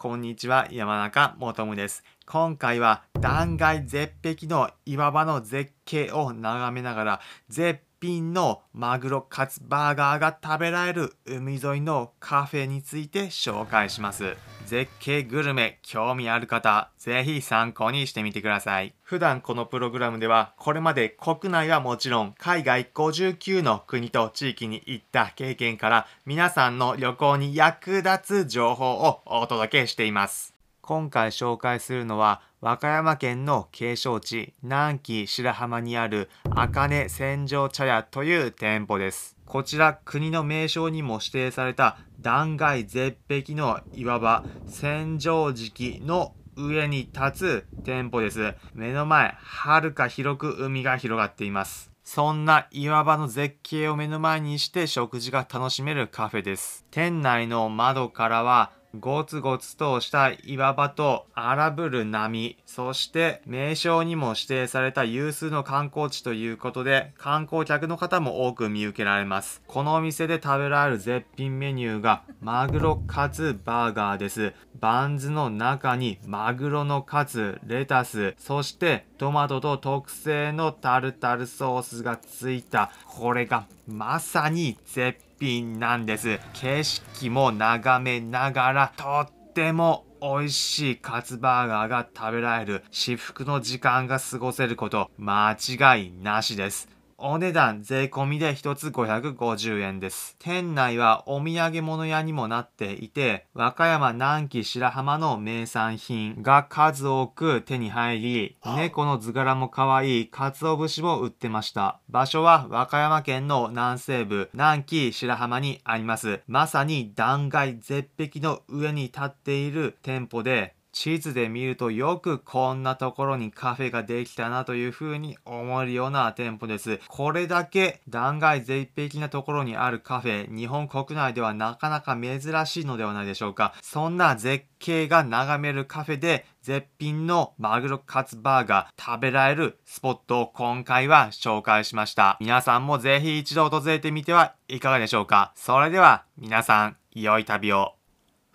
こんにちは、山中もとむです。今回は断崖絶壁の岩場の絶景を眺めながら、絶品のマグロカツバーガーが食べられる海沿いのカフェについて紹介します。絶景グルメ興味ある方、ぜひ参考にしてみてください。普段このプログラムでは、これまで国内はもちろん、海外59の国と地域に行った経験から、皆さんの旅行に役立つ情報をお届けしています。今回紹介するのは、和歌山県の景勝地、南紀白浜にある、茜千条茶屋という店舗です。こちら国の名称にも指定された断崖絶壁の岩場、千畳敷の上に立つ店舗です。目の前、はるか広く海が広がっています。そんな岩場の絶景を目の前にして食事が楽しめるカフェです。店内の窓からはゴツゴツとした岩場と荒ぶる波、そして名称にも指定された有数の観光地ということで、観光客の方も多く見受けられます。このお店で食べられる絶品メニューが、マグロカツバーガーです。バンズの中にマグロのカツ、レタス、そしてトマトと特製のタルタルソースがついた、これがまさに絶品なんです。景色も眺めながら、とっても美味しいカツバーガーが食べられる至福の時間が過ごせること間違いなしです。お値段税込みで1つ550円です。店内はお土産物屋にもなっていて、和歌山南紀白浜の名産品が数多く手に入り、猫の図柄も可愛い鰹節も売ってました。場所は和歌山県の南西部南紀白浜にあります。まさに断崖絶壁の上に立っている店舗で、地図で見るとよくこんなところにカフェができたなという風に思えるような店舗です。これだけ断崖絶壁なところにあるカフェ、日本国内ではなかなか珍しいのではないでしょうか。そんな絶景が眺めるカフェで絶品のマグロカツバーガー食べられるスポットを今回は紹介しました。皆さんもぜひ一度訪れてみてはいかがでしょうか。それでは皆さん、良い旅を。